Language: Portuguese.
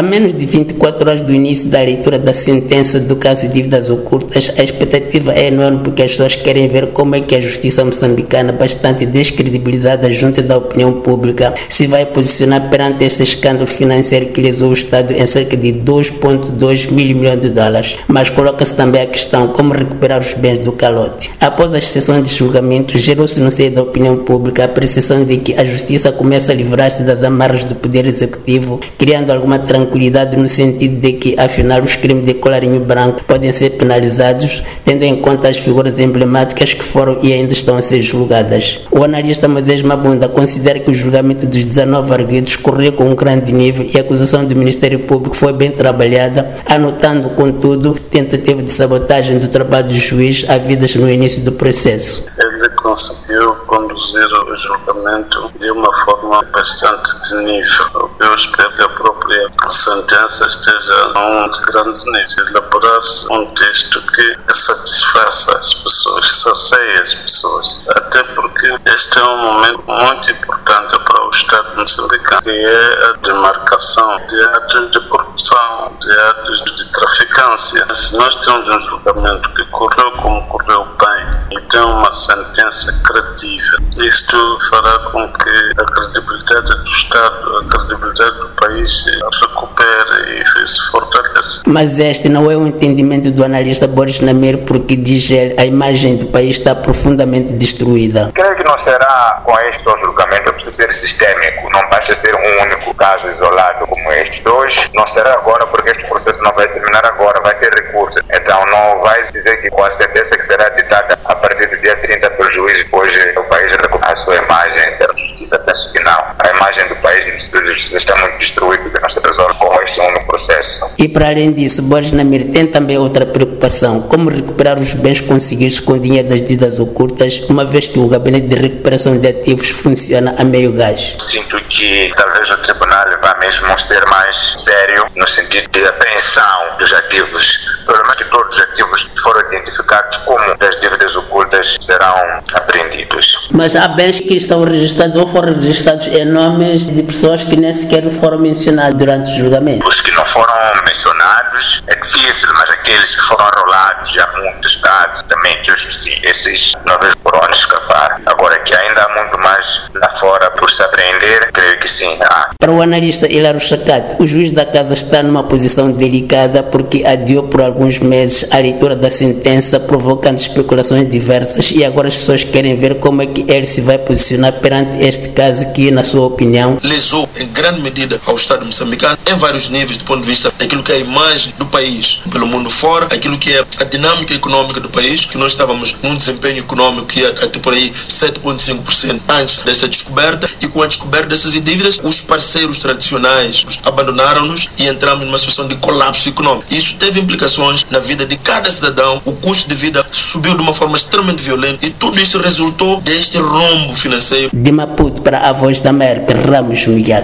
A menos de 24 horas do início da leitura da sentença do caso de dívidas ocultas, a expectativa é enorme porque as pessoas querem ver como é que a justiça moçambicana, bastante descredibilizada junto da opinião pública, se vai posicionar perante este escândalo financeiro que lesou o Estado em cerca de 2,2 mil milhões de dólares. Mas coloca-se também a questão como recuperar os bens do calote. Após as sessões de julgamento, gerou-se no seio da opinião pública a percepção de que a justiça começa a livrar-se das amarras do Poder Executivo, criando alguma tranquilidade no sentido de que, afinal, os crimes de colarinho branco podem ser penalizados, tendo em conta as figuras emblemáticas que foram e ainda estão a ser julgadas. O analista Moisés Mabunda considera que o julgamento dos 19 arguidos correu com um grande nível e a acusação do Ministério Público foi bem trabalhada, anotando, contudo, tentativa de sabotagem do trabalho do juiz havidas no início do processo. Ele conseguiu conduzir o julgamento de uma forma bastante de nível. Eu espero que a própria sentença esteja num grande nível. Elaborar-se um texto que satisfaça as pessoas, sacie as pessoas. Até porque este é um momento muito importante para o Estado moçambicano, que é a demarcação de atos de corrupção, de atos de traficância. Se nós temos um julgamento que correu como correu bem e tem uma sentença credível, isto fará com que a credibilidade do Estado, a credibilidade do país se recupere e se fortaleça. Mas este não é o entendimento do analista Boris Namir, porque diz ele a imagem do país está profundamente destruída. Creio que não será com este julgamento a ser sistêmico, não basta ser um único caso isolado como estes dois, não será agora porque este processo não vai terminar agora, vai ter recurso. Então não vai dizer que com a sentença que será ditada dia 30 pelo juiz, hoje o país recupera a sua imagem da justiça, penso que não. A imagem do país no Instituto de Justiça está muito destruída porque nós resolve único processo. E para além disso, Boris Namir tem também outra preocupação, como recuperar os bens conseguidos com dinheiro das dívidas ocultas, uma vez que o gabinete de recuperação de ativos funciona a meio gás. Sinto que talvez o tribunal vá mesmo ser mais sério no sentido de apreensão dos ativos. Pelo menos que todos os ativos que foram identificados como das dívidas ocultas serão apreendidos. Mas há bens que estão registrados ou foram registrados em nomes de pessoas que nem sequer foram mencionadas durante o julgamento. Os que não foram mencionados é difícil, mas aqueles que foram enrolados já muitos casos também, que hoje sim, esses não foram escapar. Agora que ainda há muito mais lá fora por se apreender, creio que sim. Para o analista Hilário Chacate, o juiz da casa está numa posição delicada porque adiou por alguns meses a leitura da sentença, provocando especulações diversas e agora as pessoas querem ver como é que ele se vai posicionar perante este caso que, na sua opinião, lesou em grande medida ao Estado moçambicano em vários níveis do ponto de vista daquilo que é a imagem do país pelo mundo fora, aquilo que é a dinâmica econômica do país, que nós estávamos num desempenho econômico que ia até por aí 7,5% antes dessa descoberta e com a descoberta dessas os parceiros tradicionais abandonaram-nos e entramos numa situação de colapso econômico. Isso teve implicações na vida de cada cidadão, o custo de vida subiu de uma forma extremamente violenta e tudo isso resultou deste rombo financeiro. De Maputo para a Voz da América, Ramos Miguel.